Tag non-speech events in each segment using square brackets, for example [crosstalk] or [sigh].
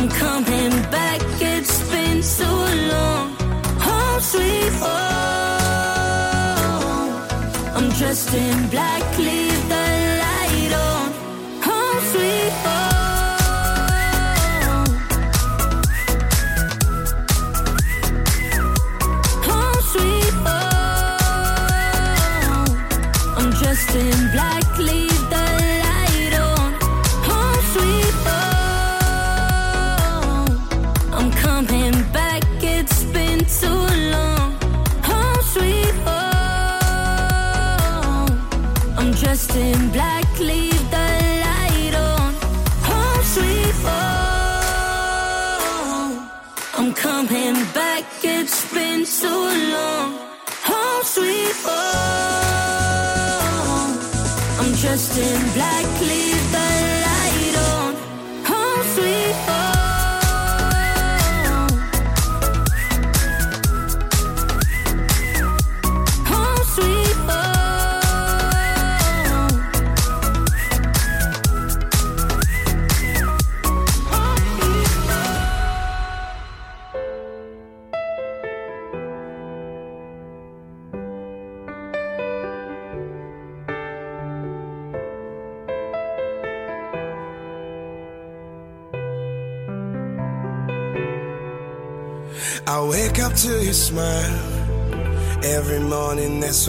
I'm coming back, it's been so long. Home sweet home. I'm dressed in black,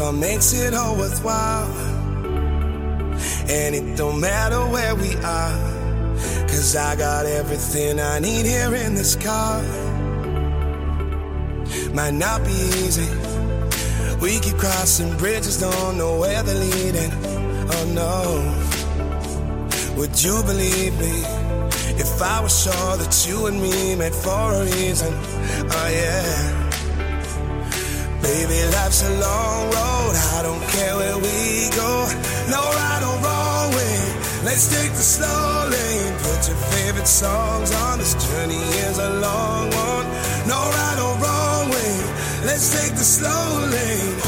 what makes it all worthwhile. And it don't matter where we are, cause I got everything I need here in this car. Might not be easy. We keep crossing bridges, don't know where they're leading. Oh no. Would you believe me? If I was sure that you and me met for a reason, oh yeah. Baby, life's a long road. I don't care where we go. No right or wrong way. Let's take the slow lane. Put your favorite songs on. This journey is a long one. No right or wrong way. Let's take the slow lane.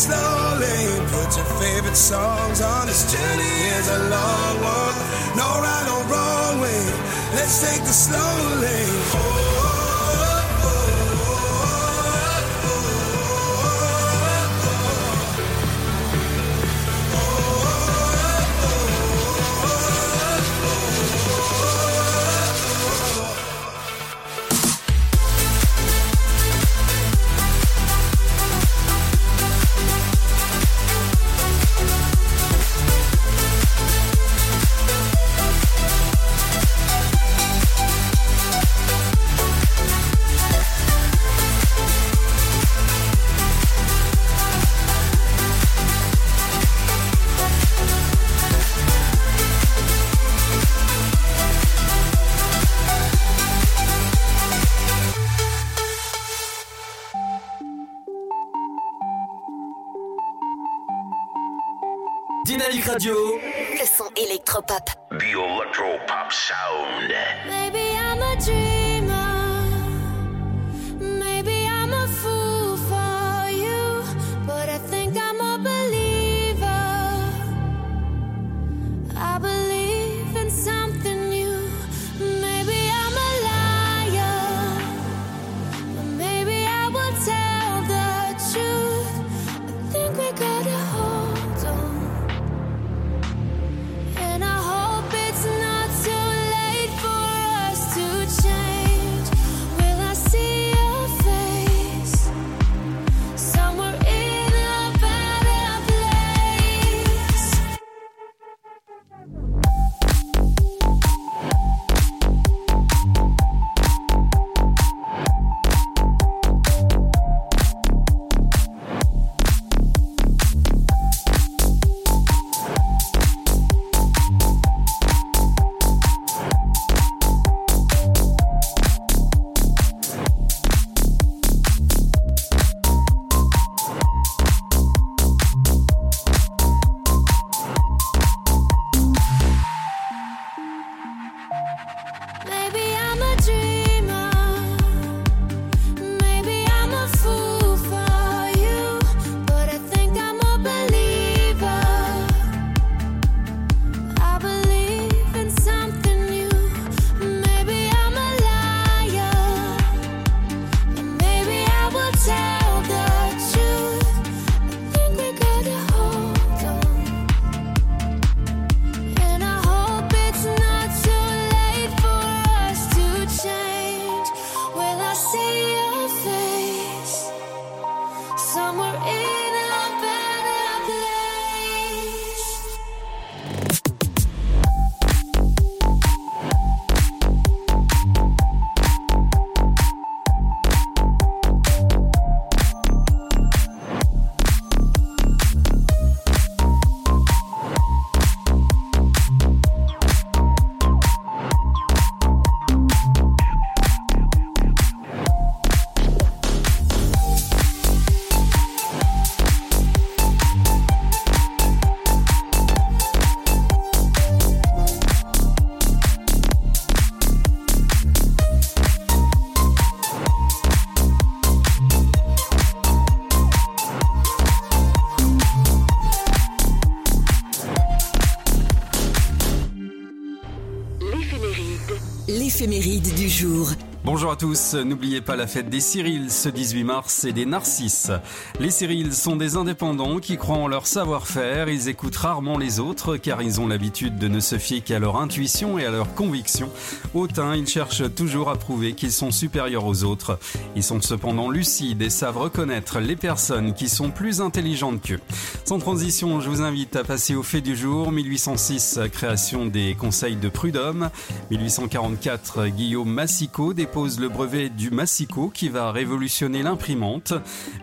Let's take the slow lane. Put your favorite songs on. This journey is a long one. No right or wrong way. Let's take the slow lane. Oh, Dynamique jour. Bonjour à tous, n'oubliez pas la fête des Cyrils ce 18 mars et des Narcisses. Les Cyrils sont des indépendants qui croient en leur savoir-faire, ils écoutent rarement les autres car ils ont l'habitude de ne se fier qu'à leur intuition et à leur conviction. Autant ils cherchent toujours à prouver qu'ils sont supérieurs aux autres. Ils sont cependant lucides et savent reconnaître les personnes qui sont plus intelligentes qu'eux. Sans transition, je vous invite à passer au fait du jour. 1806, création des conseils de Prud'homme. 1844, Guillaume Massicot dépose le brevet du Massico qui va révolutionner l'imprimante.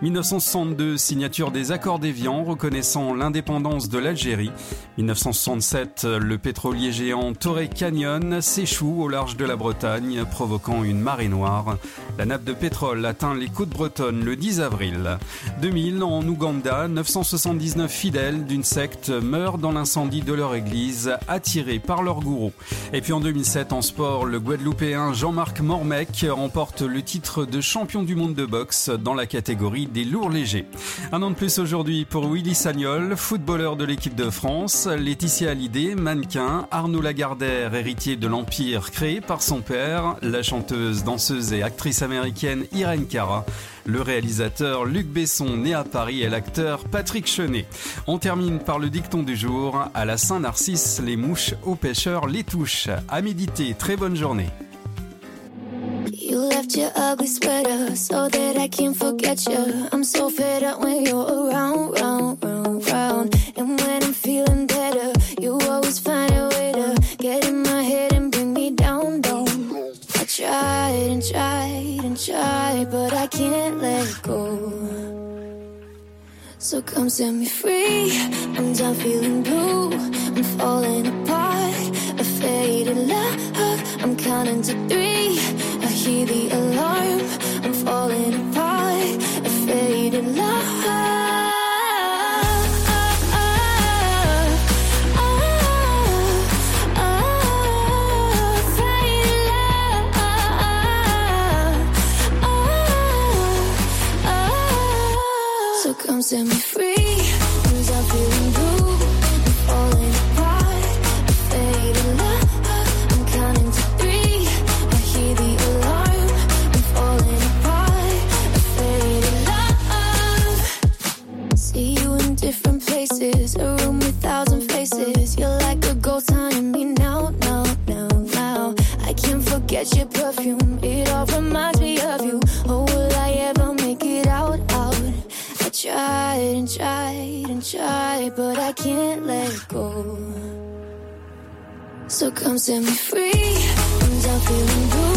1962, signature des accords d'Évian reconnaissant l'indépendance de l'Algérie. 1967, le pétrolier géant Torrey Canyon s'échoue au large de la Bretagne, provoquant une marée noire. La nappe de pétrole atteint les côtes bretonnes le 10 avril. 2000, en Ouganda, 979 fidèles d'une secte meurent dans l'incendie de leur église, attirés par leur gourou. Et puis en 2007, en sport, le Guadeloupéen Jean-Marc Remporte le titre de champion du monde de boxe dans la catégorie des lourds légers. Un an de plus aujourd'hui pour Willy Sagnol, footballeur de l'équipe de France, Laetitia Hallyday, mannequin, Arnaud Lagardère, héritier de l'empire créé par son père, la chanteuse, danseuse et actrice américaine Irene Cara, le réalisateur Luc Besson, né à Paris, et l'acteur Patrick Chenet. On termine par le dicton du jour. À la Saint-Narcisse, les mouches aux pêcheurs les touchent. À méditer, très bonne journée. You left your ugly sweater so that I can't forget you. I'm so fed up when you're around, round, round, round. And when I'm feeling better, you always find a way to get in my head and bring me down, down. I tried and tried and tried, but I can't let go. So come set me free. I'm done feeling blue. I'm falling apart. A faded love. I'm counting to three. Hear the alarm. I'm falling apart. A faded love. Come set me free. I'm done feeling blue.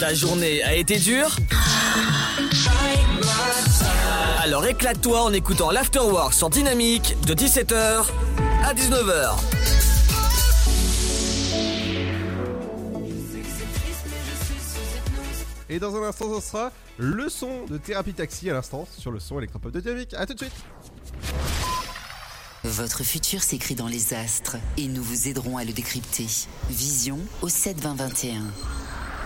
Ta journée a été dure Alors éclate-toi en écoutant l'Afterwork sur Dynamique de 17h à 19h. Et dans un instant, ce sera le son de Thérapie Taxi à l'instant sur le son électropop de Dynamique. A tout de suite. Votre futur s'écrit dans les astres et nous vous aiderons à le décrypter. Vision au 72021.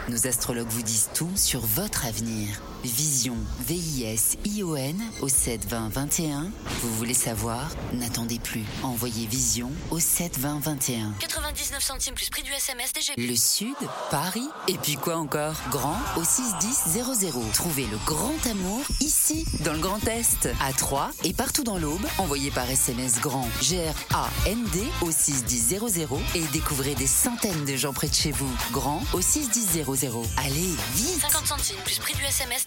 Nos astrologues vous disent tout sur votre avenir. Vision, V-I-S-I-O-N au 7 20 21. Vous voulez savoir? N'attendez plus. Envoyez Vision au 7 20 21. 99 centimes plus prix du SMS DGP. Le Sud, Paris, et puis quoi encore? Grand au 61000. Trouvez le grand amour ici, dans le Grand Est, à Troyes et partout dans l'Aube. Envoyez par SMS grand G-R-A-N-D au 61000 et découvrez des centaines de gens près de chez vous. Grand au 61000. Allez, vite 50 centimes plus prix du SMS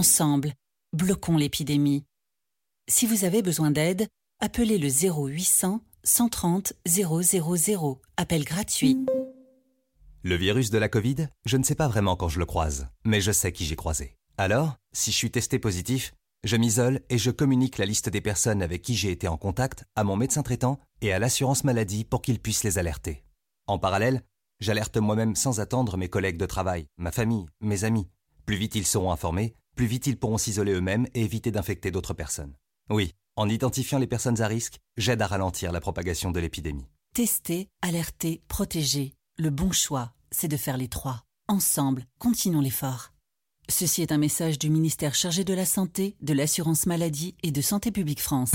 Ensemble, bloquons l'épidémie. Si vous avez besoin d'aide, appelez le 0800 130 000. Appel gratuit. Le virus de la Covid, je ne sais pas vraiment quand je le croise, mais je sais qui j'ai croisé. Alors, si je suis testé positif, je m'isole et je communique la liste des personnes avec qui j'ai été en contact à mon médecin traitant et à l'assurance maladie pour qu'ils puissent les alerter. En parallèle, j'alerte moi-même sans attendre mes collègues de travail, ma famille, mes amis. Plus vite ils seront informés, plus vite ils pourront s'isoler eux-mêmes et éviter d'infecter d'autres personnes. Oui, en identifiant les personnes à risque, j'aide à ralentir la propagation de l'épidémie. Tester, alerter, protéger. Le bon choix, c'est de faire les trois. Ensemble, continuons l'effort. Ceci est un message du ministère chargé de la Santé, de l'Assurance Maladie et de Santé Publique France.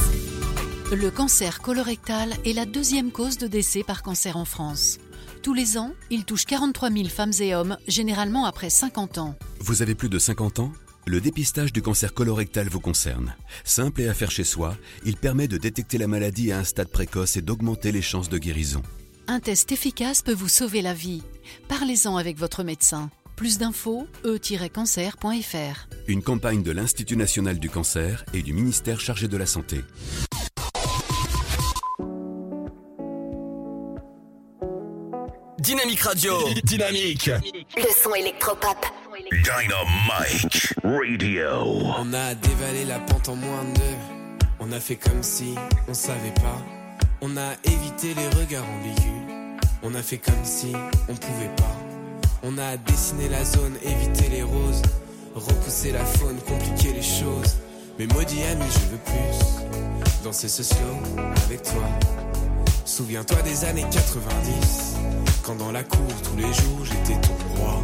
Le cancer colorectal est la deuxième cause de décès par cancer en France. Tous les ans, il touche 43 000 femmes et hommes, généralement après 50 ans. Vous avez plus de 50 ans Le dépistage du cancer colorectal vous concerne. Simple et à faire chez soi, il permet de détecter la maladie à un stade précoce et d'augmenter les chances de guérison. Un test efficace peut vous sauver la vie. Parlez-en avec votre médecin. Plus d'infos, e-cancer.fr. Une campagne de l'Institut national du cancer et du ministère chargé de la santé. Dynamique Radio. Dynamique. Le son électropop. Dynamite Radio. On a dévalé la pente en moins de deux. On a fait comme si on savait pas. On a évité les regards ambigus. On a fait comme si on pouvait pas. On a dessiné la zone, évité les roses. Repousser la faune, compliquer les choses. Mais maudit ami, je veux plus. Danser ce avec toi. Souviens-toi des années 90. Quand dans la cour, tous les jours, j'étais ton roi.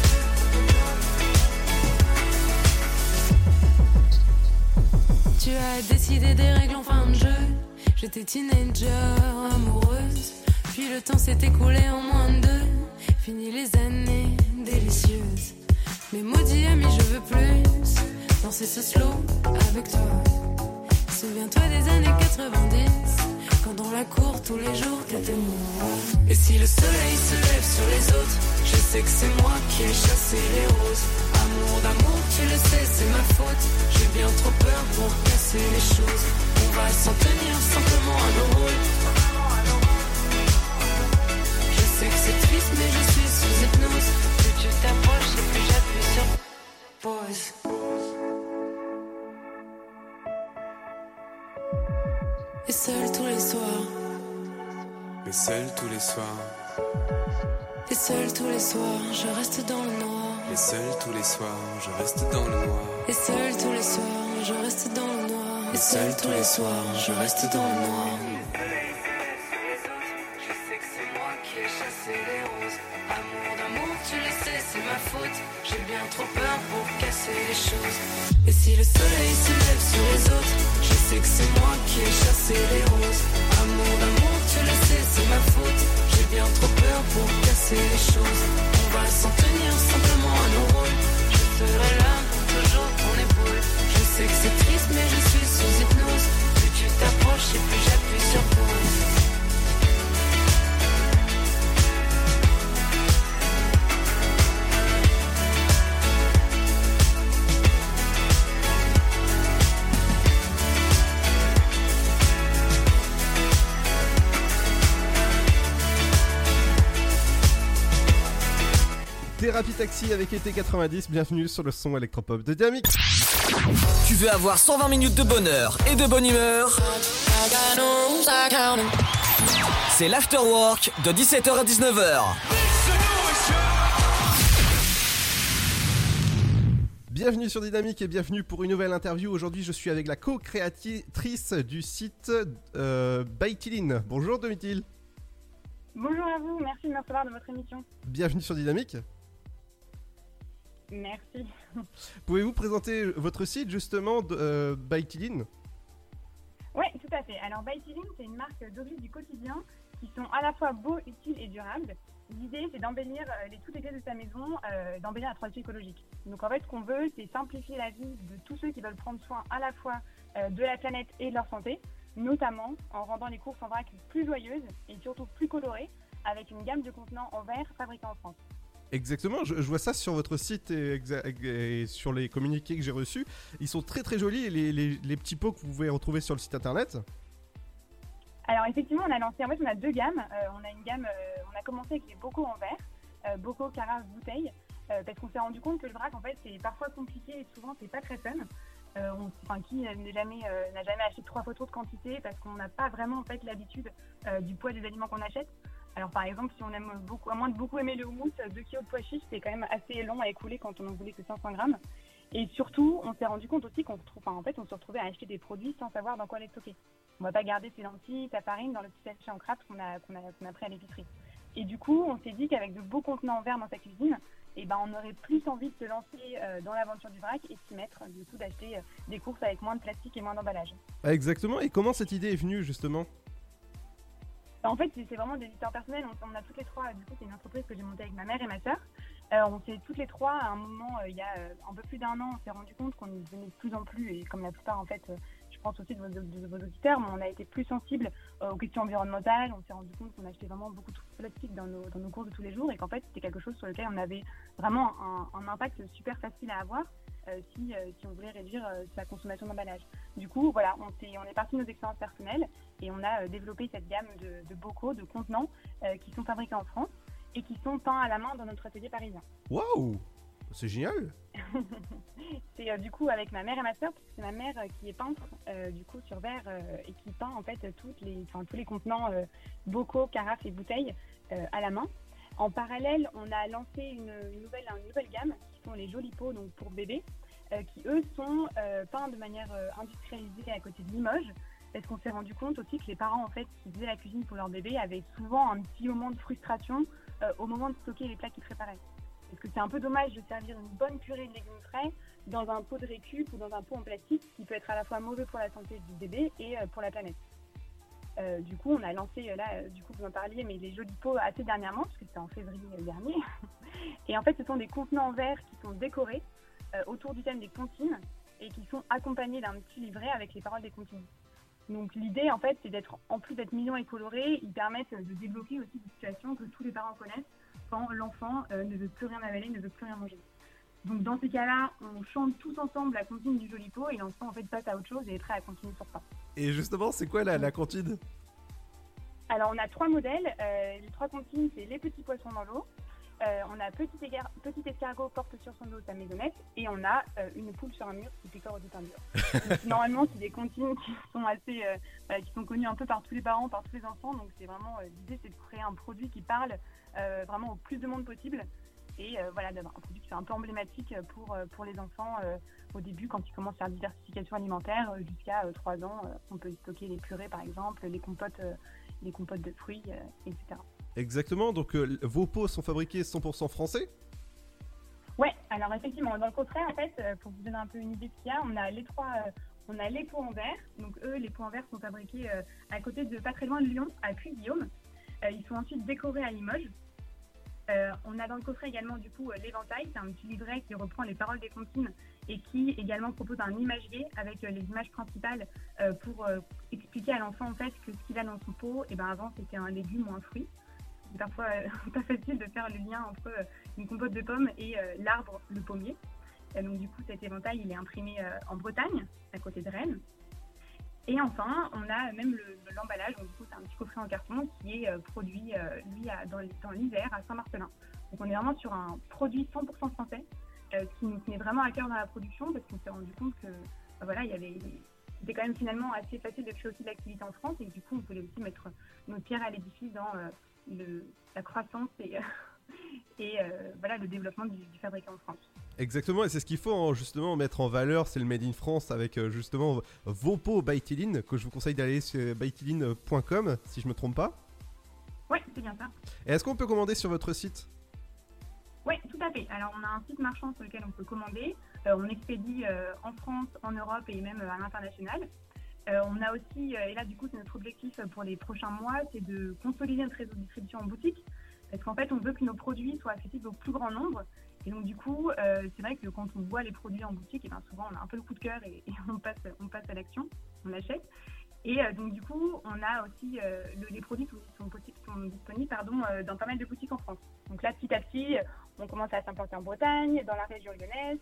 Tu as décidé des règles en fin de jeu. J'étais teenager, amoureuse. Puis le temps s'est écoulé en moins de deux. Fini les années délicieuses. Mais maudit ami, je veux plus danser ce slow avec toi. Souviens-toi des années 90. Quand dans la cour, tous les jours, t'étais moi. Et si le soleil se lève sur les autres, je sais que c'est moi qui ai chassé les roses. Amour d'amour, tu le sais, c'est ma faute. J'ai bien trop peur pour casser les choses. On va s'en tenir simplement à nos rôles. Je sais que c'est triste, mais je suis sous hypnose. Plus tu t'approches et plus j'appuie sur pause. Et seul tous les soirs. Mais seul tous les soirs. Et seul tous les soirs, je reste dans le noir. Et seul tous les soirs, je reste dans le noir. Et seul tous les soirs, je reste dans le noir. Et seul tous les soirs, je reste dans le noir. Je sais que c'est moi qui ai chassé les roses. Amour d'amour, tu le sais, c'est ma faute. J'ai bien trop peur pour casser les choses. Et si le soleil se lève sur les autres, je sais que c'est moi qui ai chassé les roses. Amour d'amour, tu le sais, c'est ma faute bien trop peur pour casser les choses. On va s'en tenir simplement à nos rôles. Je serai là pour toujours ton épaule. Je sais que c'est triste, mais je suis sous hypnose. Plus tu t'approches et plus j'appuie sur pause. Thérapie Taxi avec été 90. Bienvenue sur le son électropop de Dynamique. Tu veux avoir 120 minutes de bonheur et de bonne humeur? C'est l'afterwork de 17h à 19h. Bienvenue sur Dynamique et bienvenue pour une nouvelle interview. Aujourd'hui, je suis avec la co-créatrice du site euh, Baitiline. Bonjour Domitil. Bonjour à vous, merci de me recevoir dans votre émission. Bienvenue sur Dynamique. Merci. Pouvez-vous présenter votre site justement de euh, Oui, tout à fait. Alors Baitiline, c'est une marque d'objets du quotidien qui sont à la fois beaux, utiles et durables. L'idée, c'est d'embellir euh, les, toutes les pièces de sa maison, euh, d'embellir la transition écologique. Donc en fait, ce qu'on veut, c'est simplifier la vie de tous ceux qui veulent prendre soin à la fois euh, de la planète et de leur santé, notamment en rendant les courses en vrac plus joyeuses et surtout plus colorées, avec une gamme de contenants en verre fabriqués en France. Exactement, je, vois ça sur votre site et, sur les communiqués que j'ai reçus. Ils sont très très jolis, les, les- petits pots que vous pouvez retrouver sur le site internet. Alors effectivement, on a lancé, en fait, on a deux gammes. Euh, on a une gamme, euh, on a commencé avec les bocaux en verre, euh, bocaux, carafes, bouteilles, euh, parce qu'on s'est rendu compte que le vrac, en fait, c'est parfois compliqué et souvent c'est pas très fun. Euh, on- enfin, qui n'a jamais acheté trois fois trop de quantité parce qu'on n'a pas vraiment en fait l'habitude du poids des aliments qu'on achète. Alors par exemple, si on aime beaucoup, à moins de beaucoup aimer le houmous, 2 kg de pois chiches, c'est quand même assez long à écouler quand on en voulait que 500 grammes. Et surtout, on s'est rendu compte aussi qu'on enfin, en fait, on se retrouvait à acheter des produits sans savoir dans quoi les stocker. On va pas garder ses lentilles, sa farine dans le petit sachet en craft qu'on a, qu'on a, qu'on a pris à l'épicerie. Et du coup, on s'est dit qu'avec de beaux contenants en verre dans sa cuisine, eh ben, on aurait plus envie de se lancer euh, dans l'aventure du vrac et de s'y mettre, du coup, d'acheter euh, des courses avec moins de plastique et moins d'emballage. Ah, Exactement, et comment cette idée est venue justement? En fait, c'est vraiment des histoires personnelles. On, a toutes les trois, du coup, c'est une entreprise que j'ai montée avec ma mère et ma sœur. Euh, on s'est toutes les trois, à un moment, euh, il y a euh, un peu plus d'un an, on s'est rendu compte qu'on devenait de plus en plus, et comme la plupart, en fait, je pense aussi de vos, auditeurs, mais on a été plus sensible aux questions environnementales. On s'est rendu compte qu'on achetait vraiment beaucoup de plastique dans nos, dans nos courses de tous les jours, et qu'en fait, c'était quelque chose sur lequel on avait vraiment un impact super facile à avoir. Euh, si, euh, si on voulait réduire euh, sa consommation d'emballage. Du coup, voilà, on, est parti de nos expériences personnelles et on a développé cette gamme de, de bocaux, de contenants qui sont fabriqués en France et qui sont peints à la main dans notre atelier parisien. Waouh C'est génial [laughs] c'est euh, du coup avec ma mère et ma sœur, parce que c'est ma mère euh, qui est peintre euh, du coup sur verre et qui peint en fait toutes les, tous les contenants bocaux, carafes et bouteilles à la main. En parallèle, on a lancé une, nouvelle, gamme qui sont les jolis pots pour bébés, euh, qui eux sont euh, peints de manière euh, industrialisée à côté de Limoges. Parce qu'on s'est rendu compte aussi que les parents en fait qui faisaient la cuisine pour leur bébé avaient souvent un petit moment de frustration au moment de stocker les plats qu'ils préparaient. Parce que c'est un peu dommage de servir une bonne purée de légumes frais dans un pot de récup ou dans un pot en plastique qui peut être à la fois mauvais pour la santé du bébé et pour la planète. Euh, du coup, on a lancé, euh, là, euh, du coup, vous en parliez, mais les jolis pots assez dernièrement, parce que c'était en février dernier. [laughs] et en fait, ce sont des contenants en verre qui sont décorés autour du thème des comptines et qui sont accompagnés d'un petit livret avec les paroles des comptines. Donc l'idée, en fait, c'est d'être, en plus d'être mignons et colorés, ils permettent de débloquer aussi des situations que tous les parents connaissent quand l'enfant ne veut plus rien avaler, ne veut plus rien manger. Donc dans ces cas-là, on chante tous ensemble la comptine du joli pot et l'enfant en fait passe à autre chose et est prêt à continuer son repas. Et justement, c'est quoi la, la cantine? Alors on a trois modèles. Euh, les trois comptines, c'est les petits poissons dans l'eau. Euh, on a petit, escargot porte sur son dos sa maisonnette et on a euh, une poule sur un mur qui picore au un mur. [laughs] Donc, normalement, c'est des comptines qui sont assez, qui sont connues un peu par tous les parents, par tous les enfants. Donc c'est vraiment l'idée, c'est de créer un produit qui parle vraiment au plus de monde possible et euh, voilà d'avoir un produit qui soit un peu emblématique pour euh, pour les enfants euh, au début quand ils commencent à faire diversification alimentaire jusqu'à 3 ans. on peut stocker les purées par exemple, les compotes, les compotes de fruits, etc. Exactement, donc vos pots sont fabriqués 100% français? Ouais, alors effectivement, dans le contraire, en fait, pour vous donner un peu une idée de ce qu'il y a, on a les trois, on a les pots en verre. Donc eux, les pots en verre sont fabriqués à côté de pas très loin de Lyon, à Puy-Guillaume. Ils sont ensuite décorés à Limoges. Euh, on a dans le coffret également du coup euh, l'éventail, c'est un petit livret qui reprend les paroles des comptines et qui également propose un imagier avec euh, les images principales pour expliquer à l'enfant en fait que ce qu'il a dans son pot, et ben avant c'était un légume ou un fruit. C'est parfois [laughs] pas facile de faire le lien entre une compote de pommes et l'arbre, le pommier. Donc du coup cet éventail il est imprimé en Bretagne, à côté de Rennes. Et enfin, on a même le- l'emballage, coup c'est un petit coffret en carton qui est euh, produit, euh, lui, dans, l'Isère, à Saint-Marcelin. Donc on est vraiment sur un produit 100% français euh, qui nous tenait vraiment à cœur dans la production parce qu'on s'est rendu compte que bah, voilà, il y avait c'était quand même finalement assez facile de créer aussi de l'activité en France et du coup on voulait aussi mettre notre pierre à l'édifice dans le, la croissance et, et euh, voilà le développement du, du fabricant en France. Exactement, et c'est ce qu'il faut hein, justement mettre en valeur, c'est le Made in France avec euh, justement vos pots Baitiline, que je vous conseille d'aller sur baitiline.com si je me trompe pas. Oui, c'est bien ça. Et est-ce qu'on peut commander sur votre site? Oui, tout à fait. Alors, on a un site marchand sur lequel on peut commander. Euh, on expédie euh, en France, en Europe et même à l'international. Euh, on a aussi, et là, du coup, c'est notre objectif pour les prochains mois, c'est de consolider notre réseau de distribution en boutique. Parce qu'en fait, on veut que nos produits soient accessibles au plus grand nombre. Et donc, du coup, euh, c'est vrai que quand on voit les produits en boutique, et ben, souvent, on a un peu le coup de cœur et, [laughs] on, passe, on passe à l'action, on achète. Et euh, donc, du coup, on a aussi euh, le- les produits qui sont, sont disponibles pardon, euh, dans pas mal de boutiques en France. Donc là, petit à petit, on commence à s'implanter en Bretagne, dans la région lyonnaise,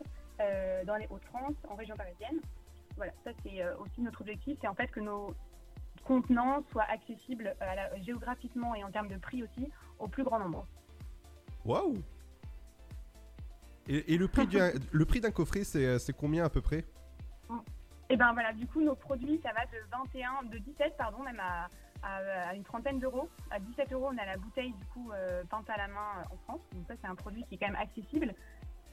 dans les Hauts-de-France, en région parisienne. Voilà, ça c'est aussi notre objectif, c'est en fait que nos contenants soient accessibles à la- géographiquement et en termes de prix aussi au plus grand nombre. Waouh et, et le prix [laughs] d'un coffret, c'est c'est combien à peu près? Et ben voilà, du coup, nos produits, ça va de 21, de 17, pardon, même à, à- à une trentaine d'euros. À 17 euros, on a la bouteille, du coup, euh, peinte à la main euh, en France. Donc ça, c'est un produit qui est quand même accessible.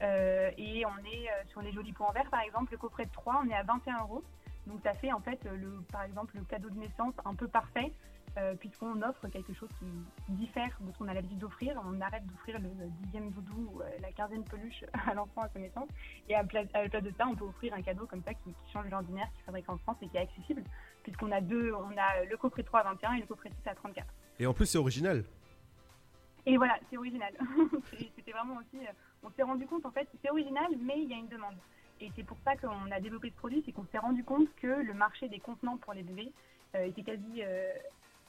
Euh, et on est euh, sur les jolis pots en verre, par exemple, le coffret de 3, on est à 21 euros. Donc ça fait, en fait, euh, le, par exemple, le cadeau de naissance un peu parfait, euh, puisqu'on offre quelque chose qui diffère de ce qu'on a l'habitude d'offrir. On arrête d'offrir le dixième doudou, ou, euh, la quinzaine peluche [laughs] à l'enfant à sa naissance. Et à, la place de ça, on peut offrir un cadeau comme ça qui, qui change l'ordinaire, qui est fabriqué en France et qui est accessible, puisqu'on a deux, on a le coffret 3 à 21 et le coffret 6 à 34. Et en plus, c'est original. Et voilà, c'est original. [laughs] C'était vraiment aussi, on s'est rendu compte en fait, c'est original, mais il y a une demande. Et c'est pour ça qu'on a développé ce produit, c'est qu'on s'est rendu compte que le marché des contenants pour les bébés euh, était quasi, euh,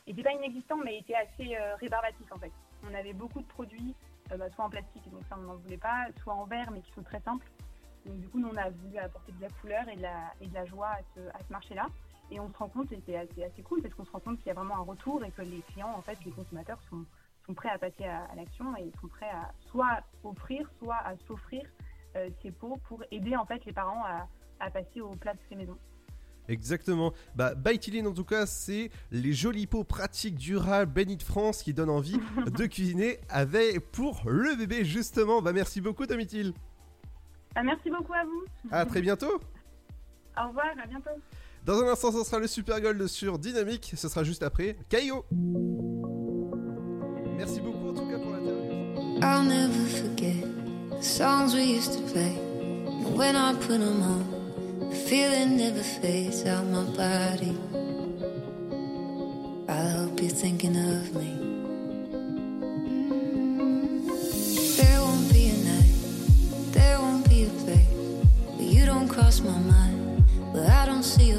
était pas inexistant, mais était assez euh, rébarbatif en fait. On avait beaucoup de produits, euh, bah, soit en plastique, donc ça on n'en voulait pas, soit en verre, mais qui sont très simples. Donc du coup, nous on a voulu apporter de la couleur et de la, et de la joie à ce, marché-là. Et on se rend compte, et c'est assez, assez cool, parce qu'on se rend compte qu'il y a vraiment un retour et que les clients, en fait, les consommateurs sont, sont prêts à passer à, à l'action et sont prêts à soit offrir, soit à s'offrir ces pots pour aider en fait les parents à, à passer au plat de ces maisons. Exactement. Bah, Baitiline en tout cas, c'est les jolis pots pratiques, durables, bénis de France qui donnent envie [laughs] de cuisiner avec pour le bébé justement. Bah, merci beaucoup Domitil. Ah, merci beaucoup à vous. À très bientôt. [laughs] Au revoir, à bientôt. Dans un instant, ce sera le Super Gold sur Dynamique. Ce sera juste après Caillot. Merci beaucoup en tout cas pour l'interview. I'll never forget the songs we used to play. And when I put them on, the feeling never fades out my body. I hope you're thinking of me. There won't be a night, there won't be a place where you don't cross my mind, where I don't see your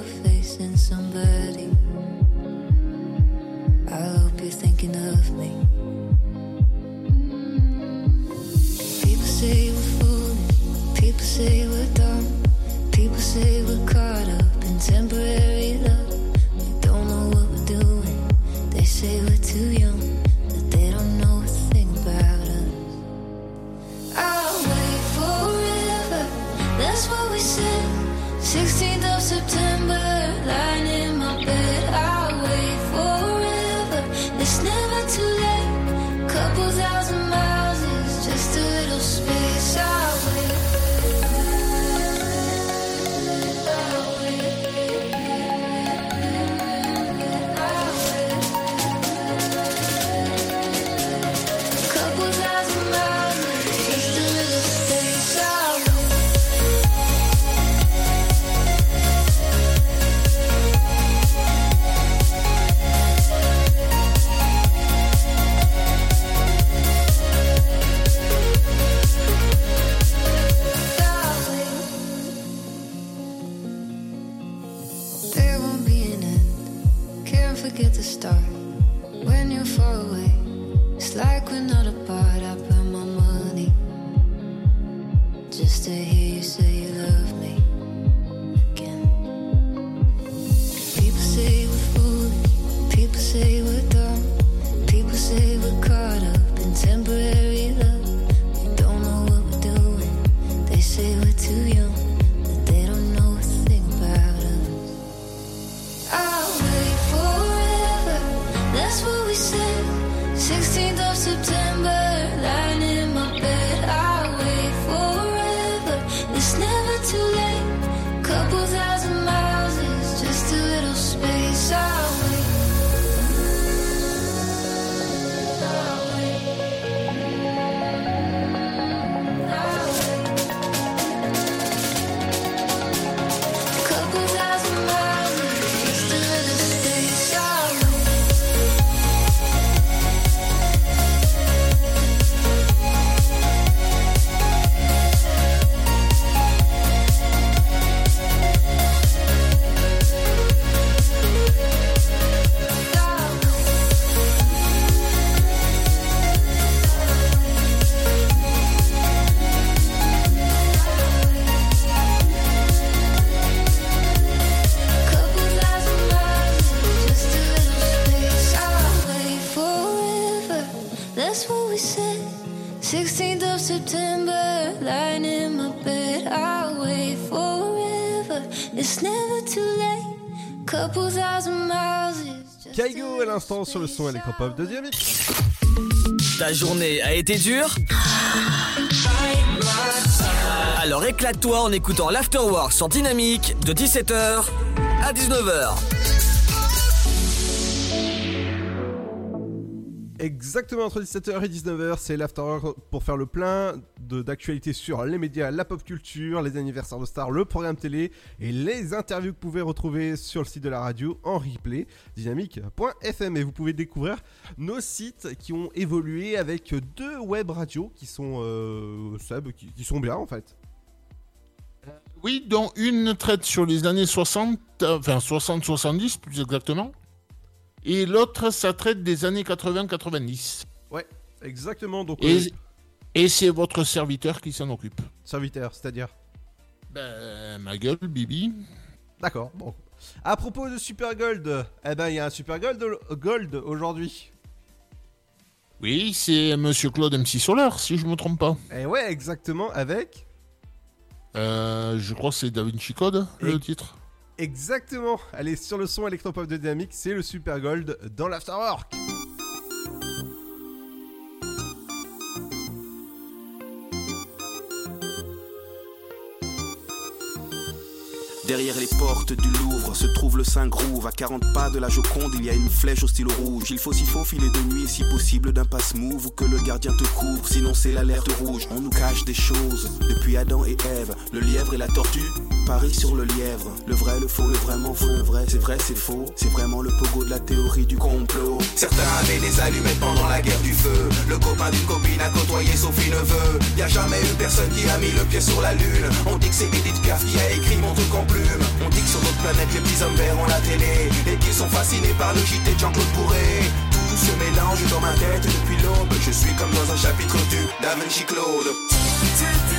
sur le son électropop de Dynamique. Ta journée a été dure Alors éclate-toi en écoutant l'Afterwork sur Dynamique de 17h à 19h. Exactement entre 17h et 19h, c'est l'after pour faire le plein d'actualités sur les médias, la pop culture, les anniversaires de stars, le programme télé et les interviews que vous pouvez retrouver sur le site de la radio en replay dynamique.fm et vous pouvez découvrir nos sites qui ont évolué avec deux web radios qui sont euh, qui, sont bien en fait. Oui, dont une traite sur les années 60, euh, enfin 60-70 plus exactement, et l'autre, ça traite des années 80-90. Ouais, exactement. Donc Et, euh, et c'est votre serviteur qui s'en occupe. serviteur, c'est-à-dire Ben, ma gueule, Bibi. D'accord, bon. À propos de Super Gold, eh ben il y a un Super Gold, Gold aujourd'hui. Oui, c'est Monsieur Claude MC Solar, si je me trompe pas. Et ouais, exactement, avec Euh, je crois que c'est Da Vinci Code, le titre. Exactement. Allez, sur le son électropop de Dynamique, c'est le Super Gold dans l'Afterwork. Derrière les portes du Louvre se trouve le Saint-Groove. À 40 pas de la Joconde, il y a une flèche au stylo rouge. Il faut s'y faufiler de nuit, si possible d'un passe-move ou que le gardien te couvre. Sinon, c'est l'alerte rouge. On nous cache des choses depuis Adam et Ève. Le lièvre et la tortue, Paris sur le lièvre. Le vrai, le faux, le vraiment faux, le vrai, c'est vrai, c'est faux. C'est vraiment le pogo de la théorie du complot. Certains avaient des allumettes pendant la guerre du feu. Le copain d'une copine a côtoyé Sophie Neveu. Y a jamais eu personne qui a mis le pied sur la lune. On dit que c'est Edith Piaf qui a écrit mon truc en On dit que sur notre planète les petits hommes verts ont la télé et qu'ils sont fascinés par le JT de Jean-Claude Bourré. Tout se mélange dans ma tête depuis l'aube. Je suis comme dans un chapitre du Da Vinci Claude.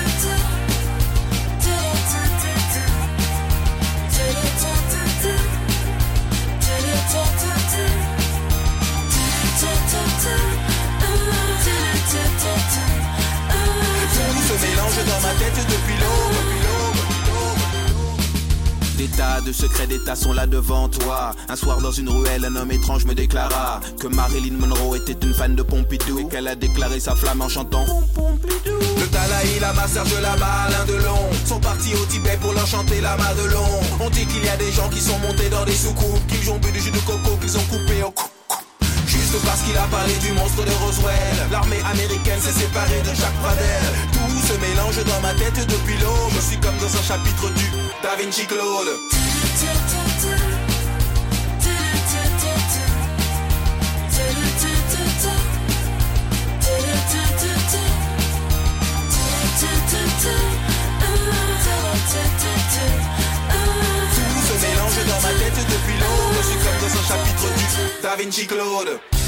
Tas de secrets d'État sont là devant toi. Un soir dans une ruelle, un homme étrange me déclara que Marilyn Monroe était une fan de Pompidou et qu'elle a déclaré sa flamme en chantant Le Dalai Lama, Serge Lama, Alain Delon sont partis au Tibet pour leur chanter la Madelon. On dit qu'il y a des gens qui sont montés dans des soucoupes, qu'ils ont bu du jus de coco, qu'ils ont coupé au cou- Juste parce qu'il a parlé du monstre de Roswell. L'armée américaine s'est séparée de Jacques Pradel Tout se mélange dans ma tête depuis l'aube. Je suis comme dans un chapitre du Da Vinci Claude Tout se mélange dans ma tête depuis l'aube. Je suis comme dans un chapitre du Da Vinci Claude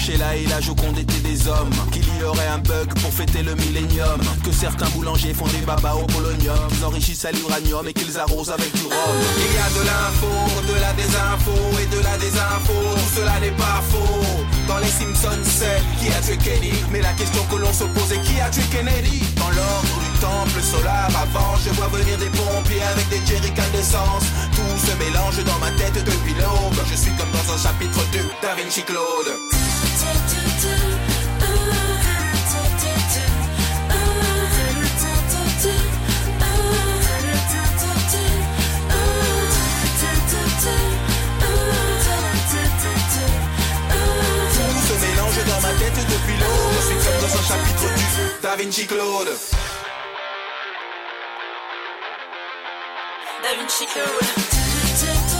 Sheila et la Joconde étaient des hommes. Qu'il y aurait un bug pour fêter le millénium. Que certains boulangers font des babas au polonium. Qu'ils enrichissent à l'uranium et qu'ils arrosent avec du rhum. Il y a de l'info, de la désinfo et de la désinfo. Tout cela n'est pas faux. Dans les Simpsons, c'est qui a tué Kenny? Mais la question que l'on se pose est qui a tué Kennedy? Dans l'ordre du temple solar avant, je vois venir des pompiers avec des jerrycans d'essence. Tout se mélange dans ma tête depuis l'aube. Je suis comme dans un chapitre de Da Vinci Claude. Da Vinci Claude. Da Vinci Code.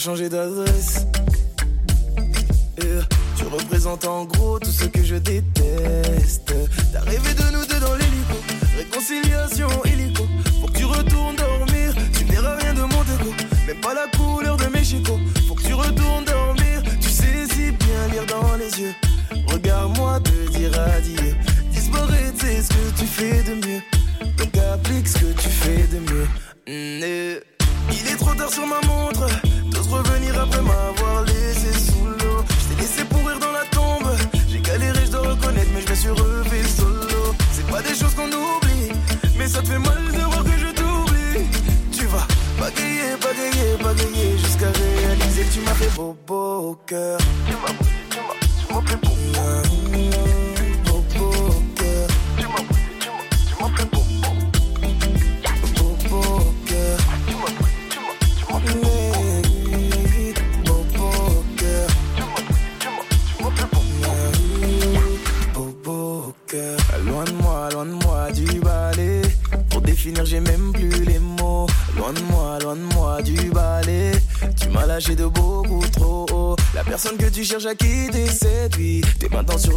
Changé d'adresse. Cœur.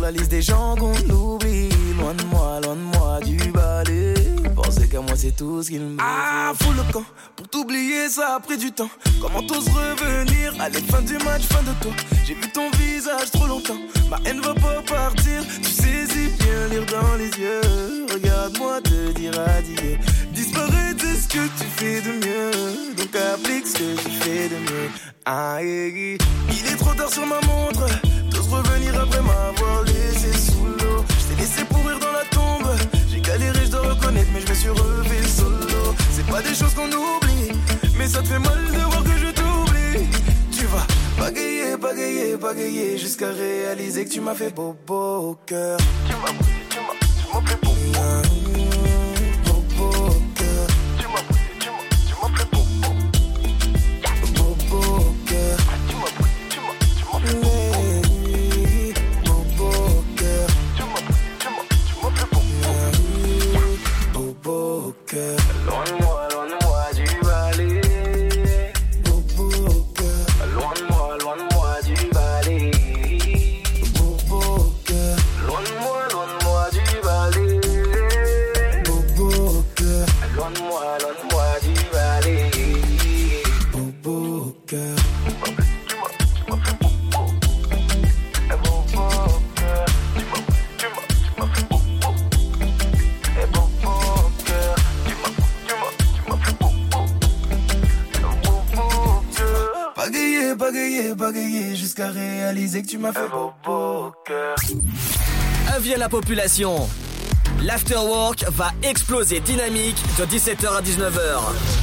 La liste des gens qu'on oublie. Loin de moi, loin de moi du balai. Penser qu'à moi, c'est tout ce qu'il me Ah, fous le camp. Pour t'oublier, ça a pris du temps. Comment t'oses revenir Allez, fin du match, fin de toi? J'ai vu ton visage trop longtemps. Ma haine va pas partir. Tu sais si bien lire dans les yeux. Regarde-moi te dire adieu. Disparaître, c'est ce que tu fais de mieux. Donc applique ce que tu fais de mieux. Ah, il est trop tard sur ma ça te fait mal de voir que je t'oublie. Tu vas bagayer, bagayer, bagayer jusqu'à réaliser que tu m'as fait beau, beau au cœur. Tu jusqu'à réaliser que tu m'as fait beau, beau au cœur. Avis à la population. L'afterwork va exploser dynamique de 17h à 19h.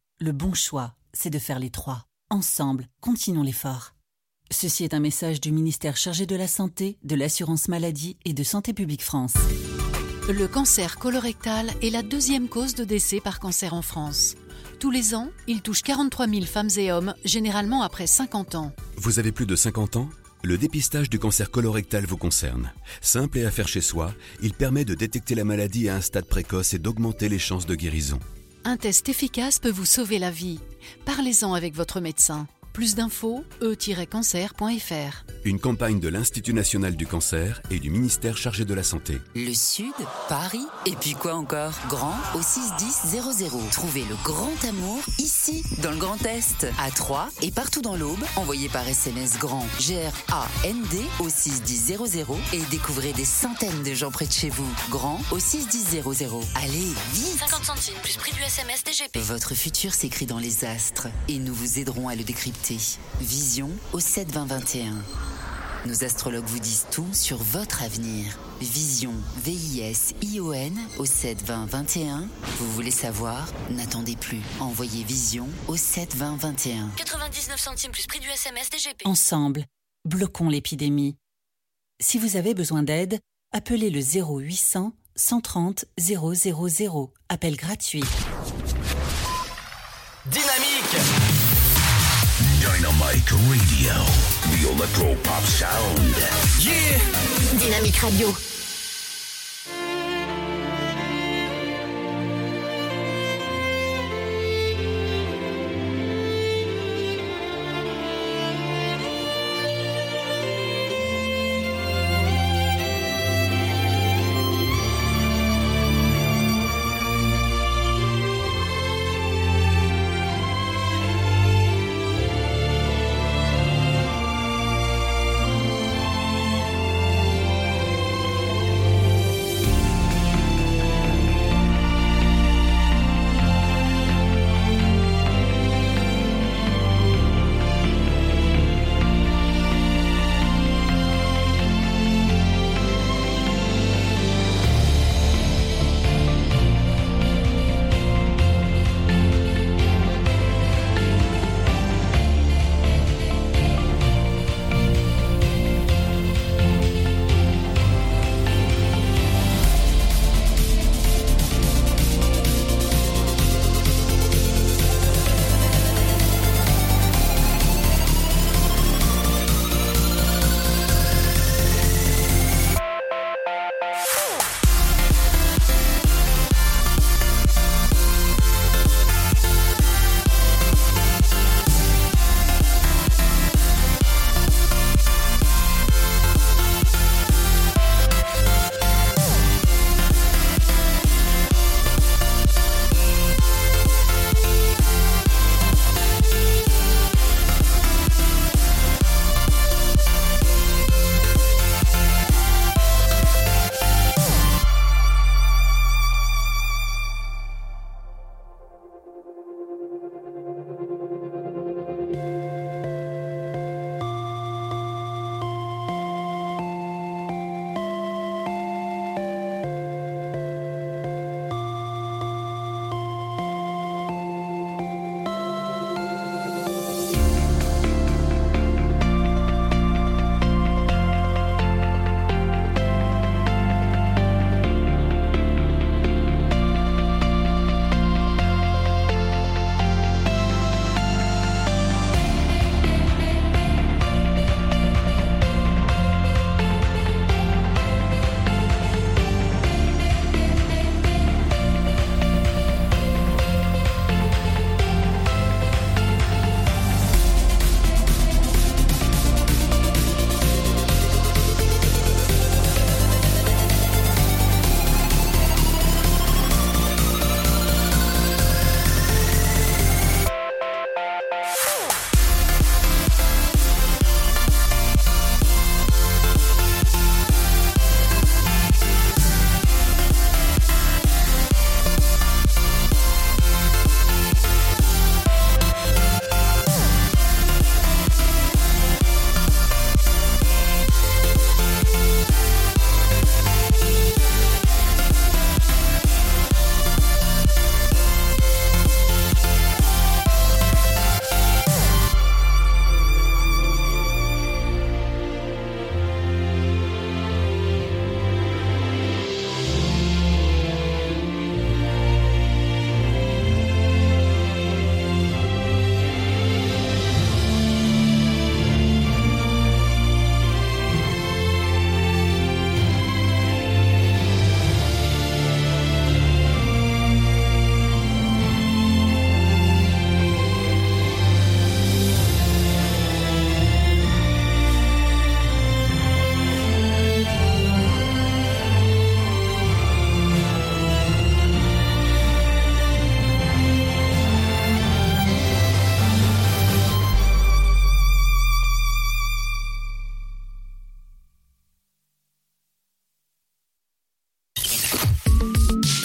Le bon choix, c'est de faire les trois. Ensemble, continuons l'effort. Ceci est un message du ministère chargé de la Santé, de l'Assurance Maladie et de Santé Publique France. Le cancer colorectal est la deuxième cause de décès par cancer en France. Tous les ans, il touche 43 000 femmes et hommes, généralement après 50 ans. Vous avez plus de 50 ans? Le dépistage du cancer colorectal vous concerne. Simple et à faire chez soi, il permet de détecter la maladie à un stade précoce et d'augmenter les chances de guérison. Un test efficace peut vous sauver la vie. Parlez-en avec votre médecin. Plus d'infos, e-cancer.fr. Une campagne de l'Institut national du cancer et du ministère chargé de la santé. Le Sud, Paris, et puis quoi encore? Grand au 61000. Trouvez le grand amour ici, dans le Grand Est, à Troyes et partout dans l'Aube. Envoyez par SMS grand G-R-A-N-D au 61000 et découvrez des centaines de gens près de chez vous. Grand au 61000. Allez, vite 50 centimes plus prix du SMS DGP. Votre futur s'écrit dans les astres et nous vous aiderons à le décrypter. Vision au 72021. Nos astrologues vous disent tout sur votre avenir. Vision, V-I-S-I-O-N au 72021. Vous voulez savoir? N'attendez plus. Envoyez Vision au 72021. 99 centimes plus prix du SMS DGP. Ensemble, bloquons l'épidémie. Si vous avez besoin d'aide, appelez le 0800 130 000. Appel gratuit. Dynamique Dynamite Radio. The Electro Pop Sound. Yeah Dynamique Radio.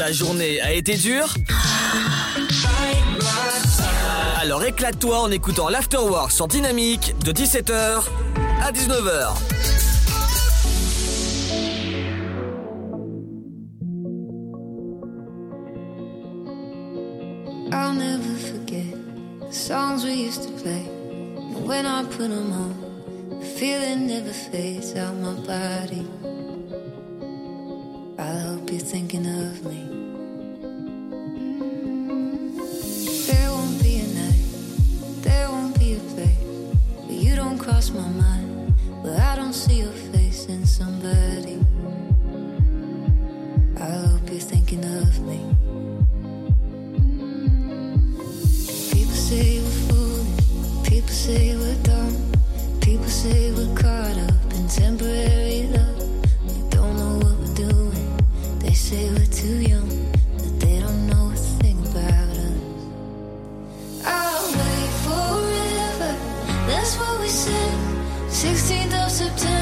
Ta journée a été dure Alors éclate-toi en écoutant l'Afterwork sur Dynamique de 17h à 19h. I'll never forget the songs we used to play. And when I put them on, the feeling never fades out my body. I hope you're thinking of me. Cross my mind, where I don't see your face in somebody. I hope you're thinking of me. 16th of September,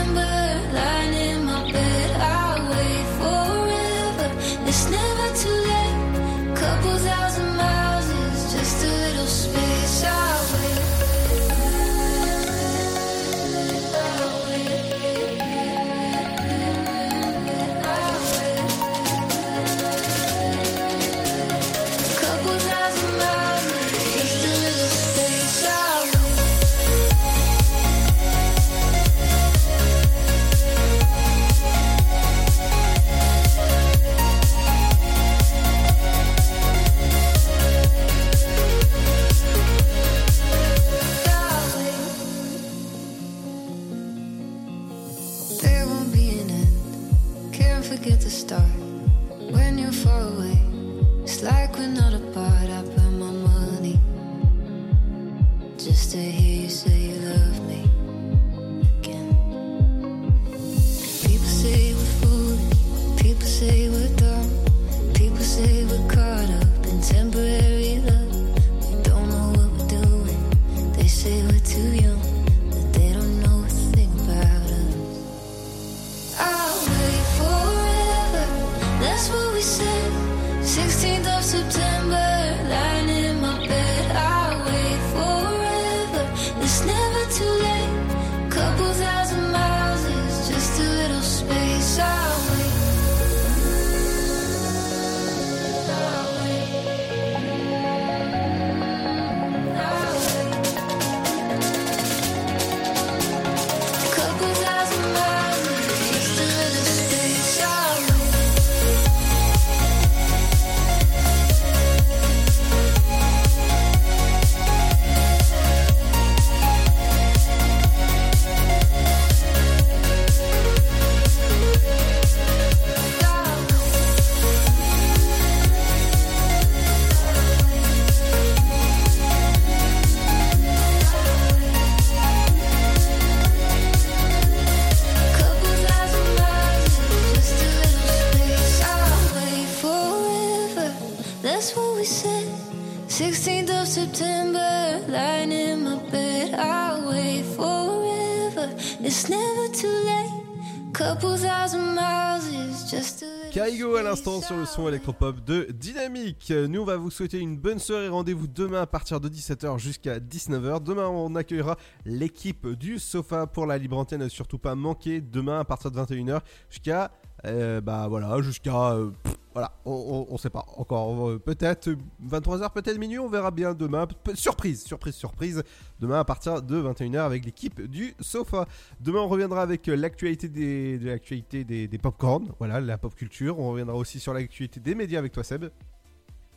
sur le son électropop de Dynamique. Nous, on va vous souhaiter une bonne soirée. Rendez-vous demain à partir de 17h jusqu'à 19h. Demain, on accueillera l'équipe du sofa pour la libre antenne. Surtout pas manquer. Demain à partir de 21h jusqu'à. Euh, bah voilà, jusqu'à. euh, voilà, on, on, on sait pas encore. euh, peut-être 23h, peut-être minuit. On verra bien demain. Surprise, surprise, surprise. Demain à partir de 21h avec l'équipe du sofa. Demain, on reviendra avec euh, l'actualité des, de l'actualité des, des popcorn. Voilà, la pop culture. On reviendra aussi sur l'actualité des médias avec toi, Seb.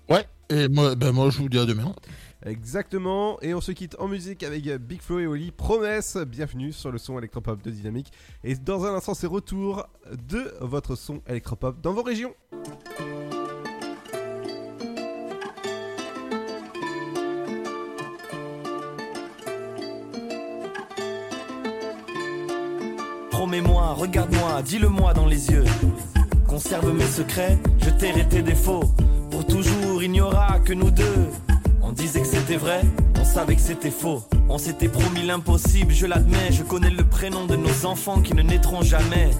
Ouais, et moi, ben moi je vous dis à demain. Exactement, et on se quitte en musique avec Big Flo et Oli. Promesse, bienvenue sur le son électropop de Dynamique. Et dans un instant, c'est retour de votre son électropop dans vos régions. Promets-moi, regarde-moi, dis-le-moi dans les yeux. Conserve mes secrets, je tairai tes défauts. Pour toujours, il n'y aura que nous deux. On savait que c'était faux. On s'était promis l'impossible, je l'admets. Je connais le prénom de nos enfants qui ne naîtront jamais.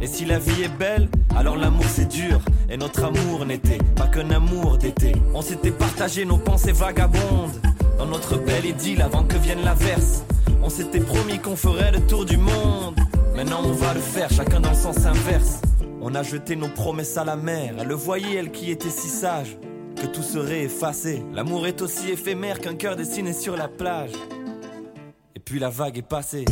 Et si la vie est belle, alors l'amour c'est dur. Et notre amour n'était pas qu'un amour d'été. On s'était partagé nos pensées vagabondes. Dans notre belle idylle avant que vienne l'averse. On s'était promis qu'on ferait le tour du monde. Maintenant on va le faire, chacun dans le sens inverse. On a jeté nos promesses à la mer. Elle le voyait, elle qui était si sage. Que tout serait effacé. L'amour est aussi éphémère qu'un cœur dessiné sur la plage. Et puis la vague est passée.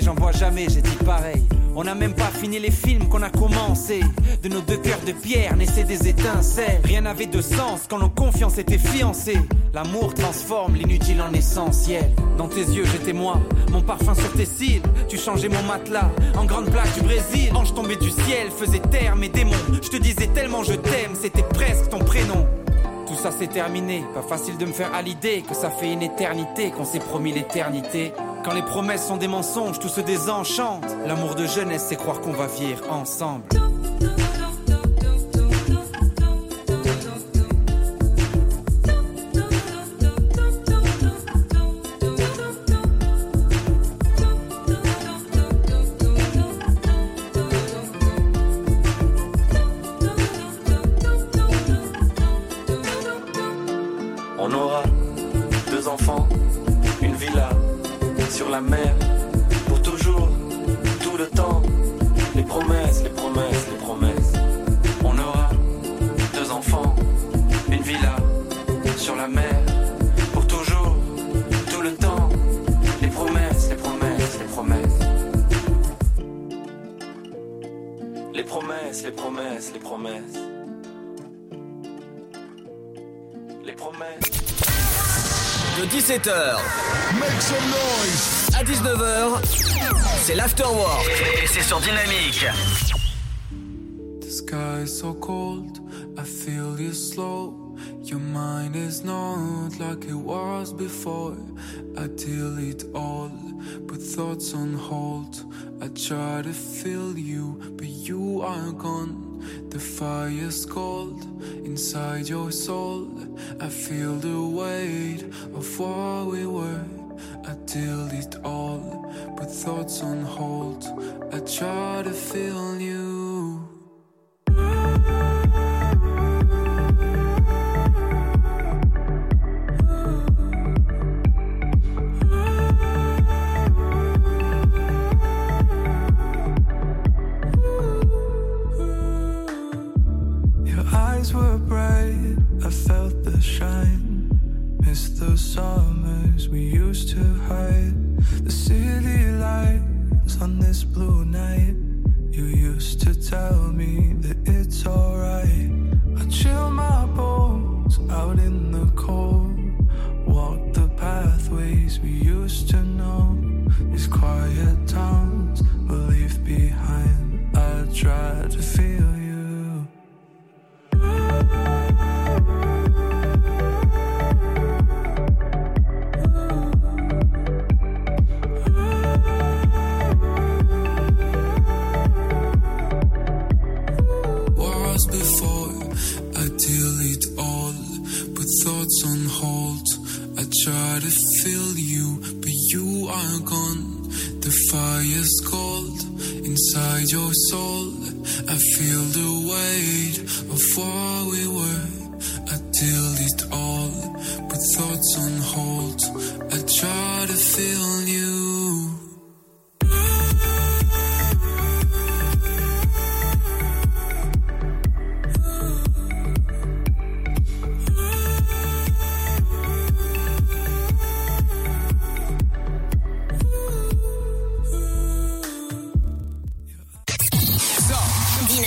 J'en bois jamais, j'ai dit pareil. On n'a même pas fini les films qu'on a commencé. De nos deux cœurs de pierre naissaient des étincelles. Rien n'avait de sens quand nos confiances étaient fiancées. L'amour transforme l'inutile en essentiel. Dans tes yeux, j'étais moi, mon parfum sur tes cils. Tu changeais mon matelas en grande plaque du Brésil. Ange tombé du ciel, faisait taire mes démons. Je te disais tellement je t'aime, c'était presque ton prénom. Tout ça c'est terminé, pas facile de me faire à l'idée que ça fait une éternité qu'on s'est promis l'éternité. Quand les promesses sont des mensonges, tout se désenchante. L'amour de jeunesse, c'est croire qu'on va vivre ensemble. Try to feel you, but you are gone. The fire's cold inside your soul. I feel the weight of what we were. I delete all, put thoughts on hold. I try to feel you.